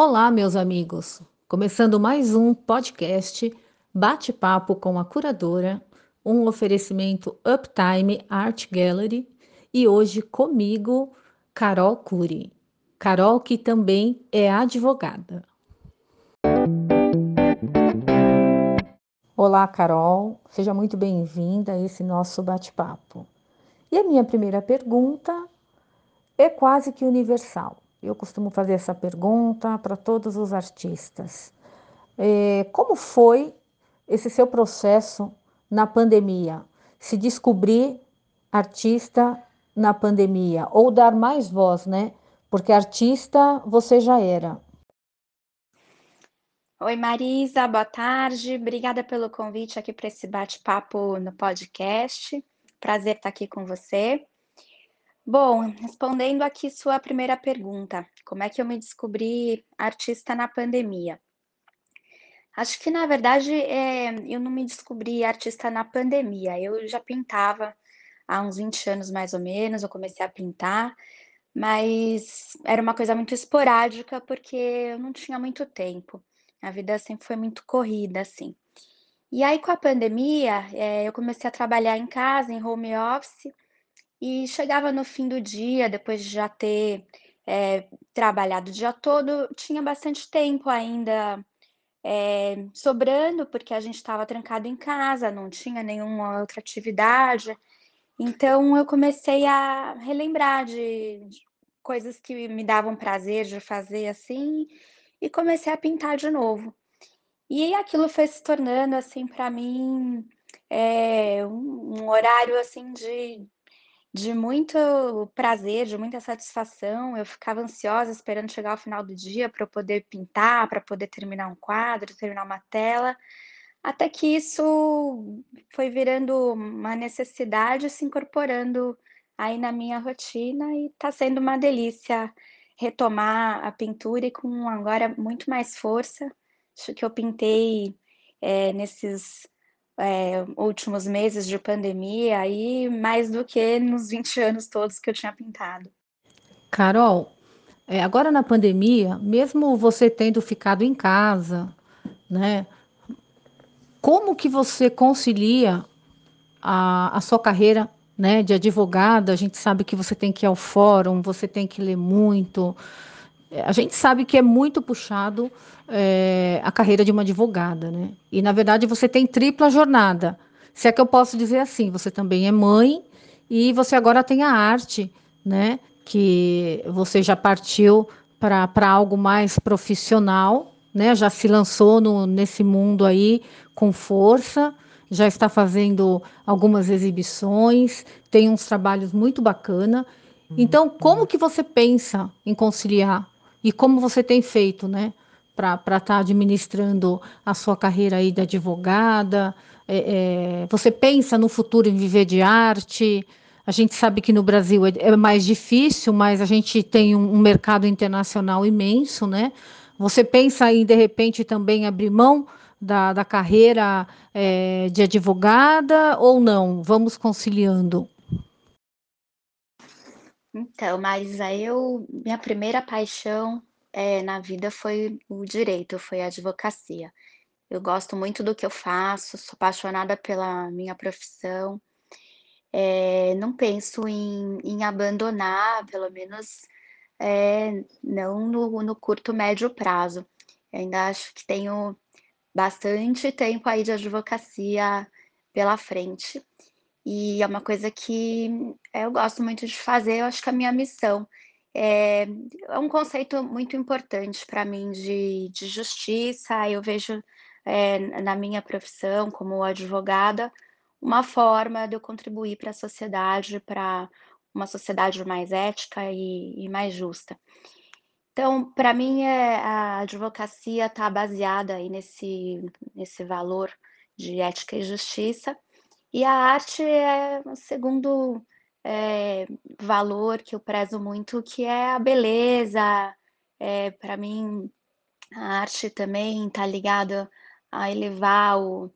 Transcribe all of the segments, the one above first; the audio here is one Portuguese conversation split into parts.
Olá, meus amigos! Começando mais um podcast Bate-Papo com a Curadora, um oferecimento Uptime Art Gallery e hoje comigo, Carol Cury. Carol, que também é advogada. Olá, Carol, seja muito bem-vinda a esse nosso bate-papo. E a minha primeira pergunta é quase que universal. Eu costumo fazer essa pergunta para todos os artistas. É, como foi esse seu processo na pandemia? Se descobrir artista na pandemia ou dar mais voz, né? Porque artista você já era. Oi, Marisa, boa tarde. Obrigada pelo convite aqui para esse bate-papo no podcast. Prazer estar aqui com você. Bom, respondendo aqui sua primeira pergunta, como é que eu me descobri artista na pandemia? Acho que, na verdade, é, eu não me descobri artista na pandemia, eu já pintava há uns 20 anos mais ou menos, eu comecei a pintar, mas era uma coisa muito esporádica porque eu não tinha muito tempo, a vida sempre foi muito corrida, assim. E aí, com a pandemia, é, eu comecei a trabalhar em casa, em home office, e chegava no fim do dia, depois de já ter é, trabalhado o dia todo, tinha bastante tempo ainda é, sobrando, porque a gente estava trancado em casa, não tinha nenhuma outra atividade. Então eu comecei a relembrar de, de coisas que me davam prazer de fazer assim, e comecei a pintar de novo. E aquilo foi se tornando assim para mim é, um, um horário assim de de muito prazer, de muita satisfação. Eu ficava ansiosa esperando chegar ao final do dia para eu poder pintar, para poder terminar um quadro, terminar uma tela, até que isso foi virando uma necessidade, se incorporando aí na minha rotina e está sendo uma delícia retomar a pintura e com agora muito mais força. Acho que eu pintei é, nesses é, últimos meses de pandemia, aí mais do que nos 20 anos todos que eu tinha pintado. Carol, é, agora na pandemia, mesmo você tendo ficado em casa, né? Como que você concilia a, a sua carreira né, de advogada? A gente sabe que você tem que ir ao fórum, você tem que ler muito, a gente sabe que é muito puxado é, a carreira de uma advogada, né? E na verdade você tem tripla jornada. Se é que eu posso dizer assim, você também é mãe e você agora tem a arte, né? Que você já partiu para algo mais profissional, né? Já se lançou no, nesse mundo aí com força, já está fazendo algumas exibições, tem uns trabalhos muito bacana. Então, como que você pensa em conciliar e como você tem feito, né, para estar tá administrando a sua carreira aí de advogada? É, é, você pensa no futuro em viver de arte? A gente sabe que no Brasil é, é mais difícil, mas a gente tem um, um, mercado internacional imenso, né? Você pensa em, de repente, também abrir mão da, da carreira é, de advogada ou não? Vamos conciliando. Então, Marisa, eu minha primeira paixão é, na vida foi o direito, foi a advocacia. Eu gosto muito do que eu faço, sou apaixonada pela minha profissão. É, não penso em, em, abandonar, pelo menos é, não no, no, curto, médio prazo. Eu ainda acho que tenho bastante tempo aí de advocacia pela frente. E é uma coisa que eh, eu gosto muito de fazer, eu acho que é a minha missão. É, é um conceito muito importante para mim de, de, justiça. Eu vejo é, na minha profissão como advogada uma forma de eu contribuir para a sociedade, para uma sociedade mais ética e, e mais justa. Então, para mim, é, a advocacia está baseada aí nesse, nesse valor de ética e justiça. E a arte é o segundo é, valor que eu prezo muito, que é a beleza. É, Para mim, a arte também está ligada a elevar o,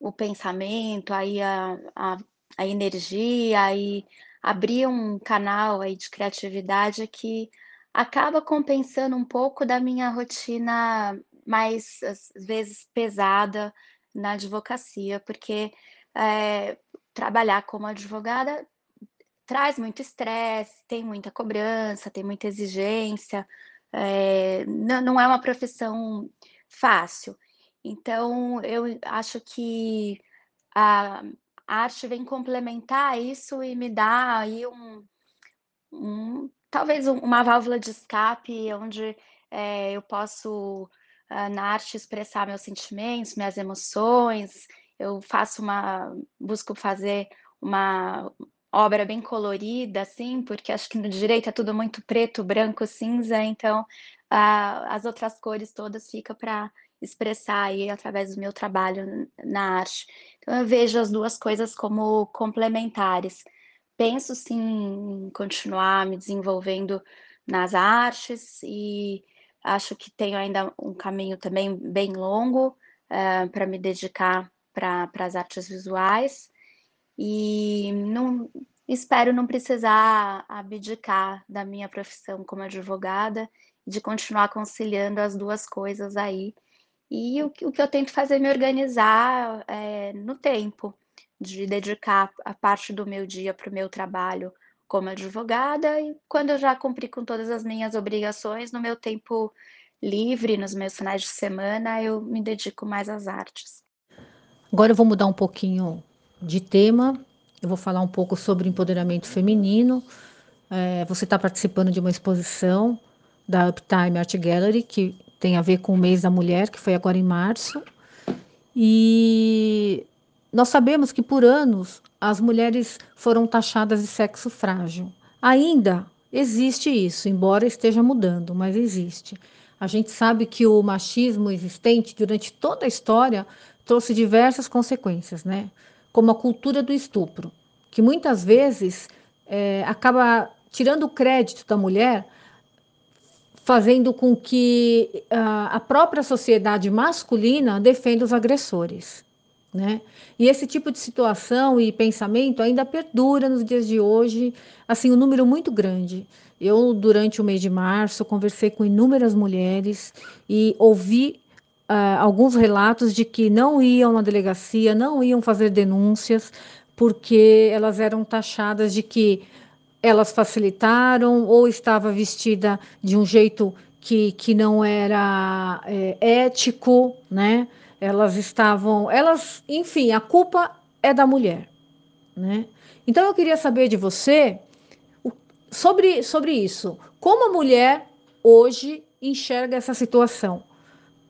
o pensamento, aí a, a, a energia, e abrir um canal aí de criatividade que acaba compensando um pouco da minha rotina mais, às vezes, pesada na advocacia, porque, eh, trabalhar como advogada traz muito estresse, tem muita cobrança, tem muita exigência, eh, não não é uma profissão fácil. Então eu acho que a arte vem complementar isso e me dá aí um um talvez um uma válvula de escape onde, eh, eu posso, hã, na arte expressar meus sentimentos, minhas emoções, eu faço uma busco fazer uma obra bem colorida, assim, porque acho que no direito é tudo muito preto, branco, cinza, então, a as outras cores todas fica para expressar aí através do meu trabalho na arte. Então eu vejo as 2 coisas como complementares. Penso sim em continuar me desenvolvendo nas artes e acho que tenho ainda um caminho também bem longo, hã, pra me dedicar para as artes visuais, e não espero não precisar abdicar da minha profissão como advogada, de continuar conciliando as 2 coisas aí. E o que o que eu tento fazer é me organizar, eh, no tempo, de dedicar a parte do meu dia para o meu trabalho como advogada e quando eu já cumprir com todas as minhas obrigações, no meu tempo livre, nos meus finais de semana, eu me dedico mais às artes. Agora eu vou mudar um pouquinho de tema, eu vou falar um pouco sobre empoderamento feminino. Eh, você tá participando de uma exposição da Uptime Art Gallery, que tem a ver com o mês da mulher, que foi agora em março. E nós sabemos que por anos as mulheres foram taxadas de sexo frágil. Ainda existe isso, embora esteja mudando, mas existe. A gente sabe que o machismo existente durante toda a história trouxe diversas consequências, né, como a cultura do estupro, que muitas vezes, eh, acaba tirando o crédito da mulher, fazendo com que a a própria sociedade masculina defenda os agressores, né. E esse tipo de situação e pensamento ainda perdura nos dias de hoje, assim, um número muito grande. Eu, durante o mês de março, conversei com inúmeras mulheres e ouvi, hã, alguns relatos de que não iam na delegacia, não iam fazer denúncias, porque elas eram taxadas de que elas facilitaram ou estava vestida de um jeito que que não era, eh, ético, né. Elas estavam elas enfim, a culpa é da mulher, né. Então eu queria saber de você sobre sobre isso, como a mulher hoje enxerga essa situação,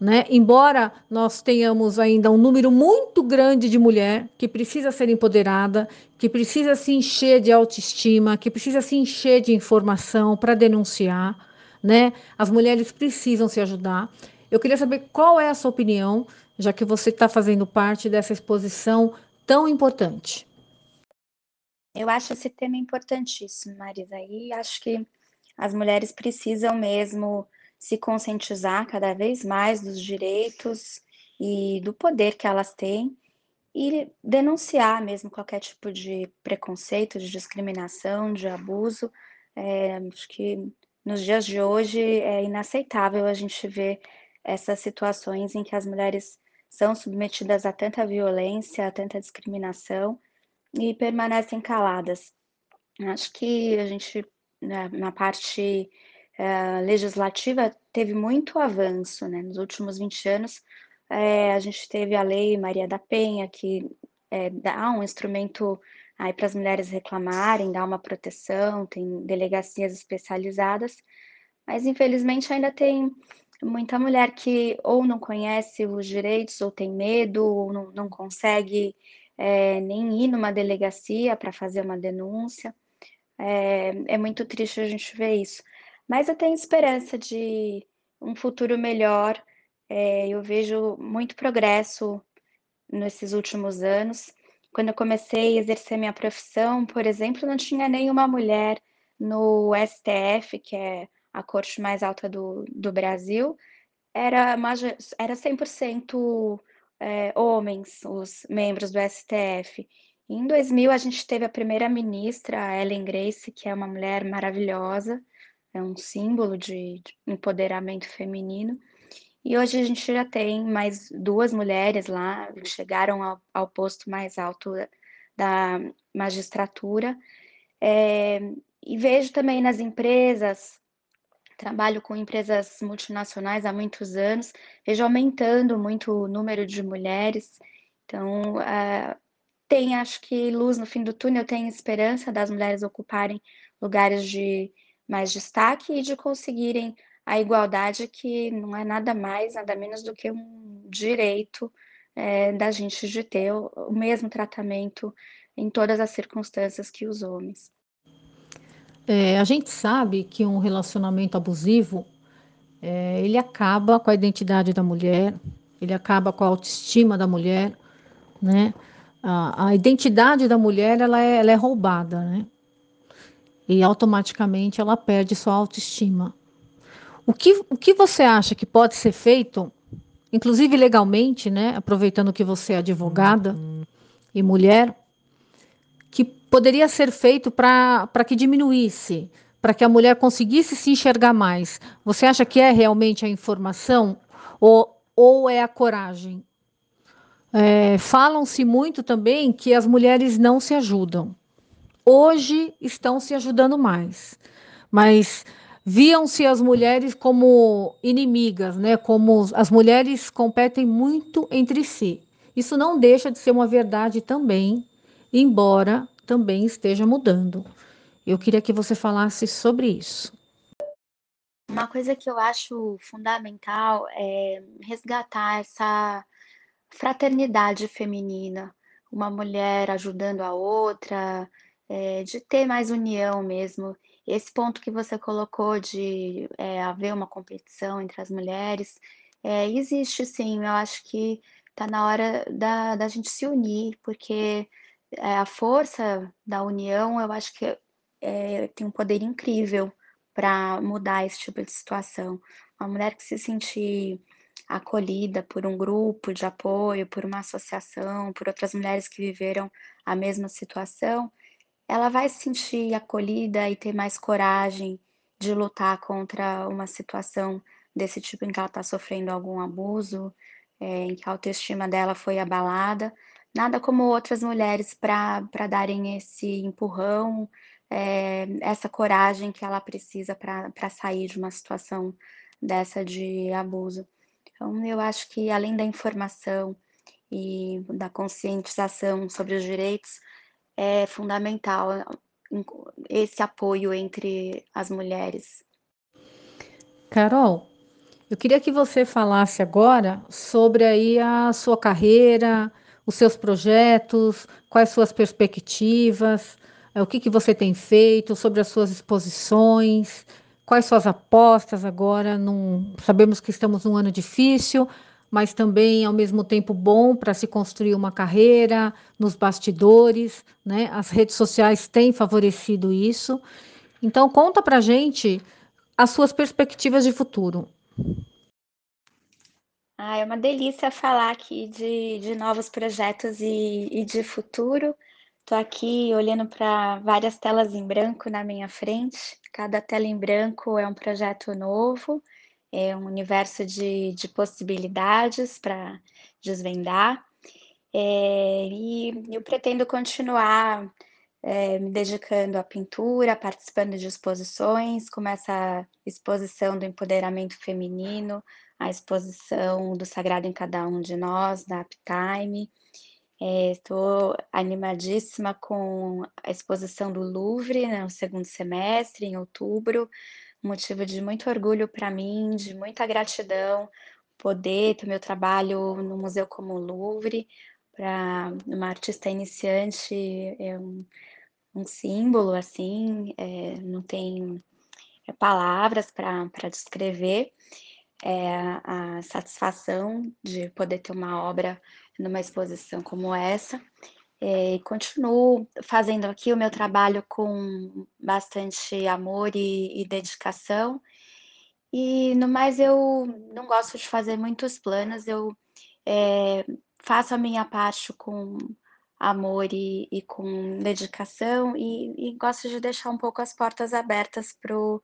né. Embora nós tenhamos ainda um número muito grande de mulher que precisa ser empoderada, que precisa se encher de autoestima, que precisa se encher de informação pra denunciar, né. As mulheres precisam se ajudar. Eu queria saber qual é a sua opinião, já que você tá fazendo parte dessa exposição tão importante. Eu acho esse tema importantíssimo, Marisa, e acho que as mulheres precisam mesmo se conscientizar cada vez mais dos direitos e do poder que elas têm e denunciar mesmo qualquer tipo de preconceito, de discriminação, de abuso. Eh, acho que nos dias de hoje é inaceitável a gente ver essas situações em que as mulheres são submetidas a tanta violência, a tanta discriminação e permanecem caladas. Acho que a gente, na na parte, hã, legislativa teve muito avanço, né, nos últimos 20 anos, eh, a gente teve a Lei Maria da Penha que, eh, dá um instrumento aí para as mulheres reclamarem, dá uma proteção, tem delegacias especializadas, mas infelizmente ainda tem muita mulher que ou não conhece os direitos ou tem medo ou não não consegue, eh, nem ir numa delegacia pra fazer uma denúncia. Eh, é muito triste a gente ver isso. Mas eu tenho esperança de um futuro melhor, eh, eu vejo muito progresso nesses últimos anos. Quando eu comecei a exercer minha profissão, por exemplo, não tinha nenhuma mulher no STF, que é a corte mais alta do do Brasil, era era 100%, eh, homens, os membros do STF. Em 2000 a gente teve a primeira ministra, a Ellen Grace, que é uma mulher maravilhosa, é um símbolo de de empoderamento feminino. E hoje a gente já tem mais 2 mulheres lá, chegaram ao ao posto mais alto da magistratura. Eh, e vejo também nas empresas, trabalho com empresas multinacionais há muitos anos, vejo aumentando muito o número de mulheres, então, ah, tem acho que luz no fim do túnel, tem esperança das mulheres ocuparem lugares de mais destaque e de conseguirem a igualdade que não é nada mais, nada menos do que um direito, eh, da gente de ter o o mesmo tratamento em todas as circunstâncias que os homens. É, a gente sabe que um relacionamento abusivo, eh, ele acaba com a identidade da mulher, ele acaba com a autoestima da mulher, né. A a identidade da mulher ela é ela é roubada, né. E automaticamente ela perde sua autoestima. O que o que você acha que pode ser feito, inclusive legalmente, né, aproveitando que você é advogada e mulher, que poderia ser feito pra que diminuísse, pra que a mulher conseguisse se enxergar mais? Você acha que é realmente a informação ou ou é a coragem? Eh, falam-se muito também que as mulheres não se ajudam. Hoje estão se ajudando mais, mas viam-se as mulheres como inimigas, né, como as mulheres competem muito entre si. Isso não deixa de ser uma verdade também, embora também esteja mudando. Eu queria que você falasse sobre isso. Uma coisa que eu acho fundamental é resgatar essa fraternidade feminina, uma mulher ajudando a outra, eh, de ter mais união mesmo. Esse ponto que você colocou de, eh, haver uma competição entre as mulheres, eh, existe sim, eu acho que tá na hora da da gente se unir, porque, a força da união eu acho que, tem um poder incrível pra mudar esse tipo de situação. Uma mulher que se sentir acolhida por um grupo de apoio, por uma associação, por outras mulheres que viveram a mesma situação, ela vai se sentir acolhida e ter mais coragem de lutar contra uma situação desse tipo em que ela tá sofrendo algum abuso, eh, em que a autoestima dela foi abalada. Nada como outras mulheres pra darem esse empurrão, eh, essa coragem que ela precisa pra sair de uma situação dessa de abuso. Então eu acho que além da informação e da conscientização sobre os direitos, é fundamental esse apoio entre as mulheres. Carol, eu queria que você falasse agora sobre aí a sua carreira, os seus projetos, quais suas perspectivas, eh, o que que você tem feito, sobre as suas exposições, quais suas apostas agora num sabemos que estamos num ano difícil, mas também ao mesmo tempo bom pra se construir uma carreira nos bastidores, né, as redes sociais têm favorecido isso. Então conta pra gente as suas perspectivas de futuro. Ah, é uma delícia falar aqui de de novos projetos e e de futuro. Tô aqui olhando pra várias telas em branco na minha frente, cada tela em branco é um projeto novo, é um universo de de possibilidades pra desvendar. Eh, e eu pretendo continuar, eh, me dedicando à pintura, participando de exposições, como essa exposição do empoderamento feminino, a exposição do Sagrado em Cada Um de Nós, da Uptime. Eh, tô animadíssima com a exposição do Louvre, né, no segundo semestre, em outubro, motivo de muito orgulho pra mim, de muita gratidão, poder ter meu trabalho num museu como o Louvre, pra uma artista iniciante é um um símbolo, assim, eh, não tem palavras pra pra descrever, eh, a satisfação de poder ter uma obra numa exposição como essa. E continuo fazendo aqui o meu trabalho com bastante amor e e dedicação. E no mais eu não gosto de fazer muitos planos, eu, eh, faço a minha parte com amor e e com dedicação e e gosto de deixar um pouco as portas abertas para o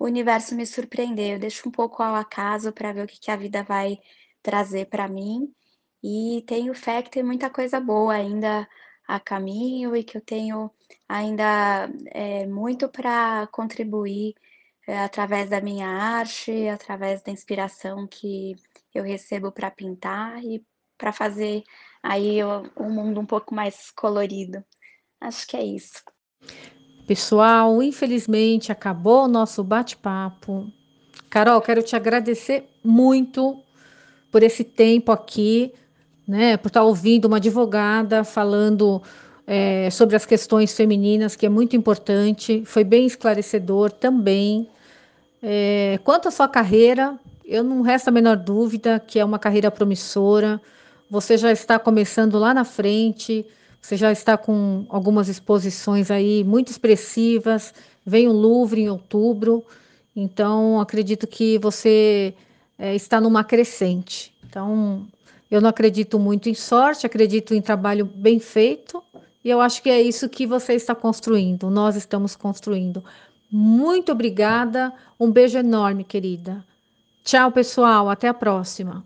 universo me surpreender. Eu deixo um pouco ao acaso para ver o que, que a vida vai trazer para mim. E tenho fé que tem muita coisa boa ainda a caminho e que eu tenho ainda é, muito para contribuir é, através da minha arte, através da inspiração que eu recebo para pintar e para fazer aí o, mundo um pouco mais colorido. Acho que é isso. Pessoal, infelizmente acabou o nosso bate-papo. Carol, quero te agradecer muito por esse tempo aqui, né? Por estar ouvindo uma advogada falando é, sobre as questões femininas, que é muito importante. Foi bem esclarecedor também. É, quanto à sua carreira, eu não resta a menor dúvida que é uma carreira promissora. Você já está começando lá na frente, você já está com algumas exposições aí muito expressivas. Vem o Louvre em outubro, então acredito que você é, está numa crescente. Então, eu não acredito muito em sorte, acredito em trabalho bem feito, e eu acho que é isso que você está construindo, nós estamos construindo. Muito obrigada, um beijo enorme, querida. Tchau, pessoal, até a próxima.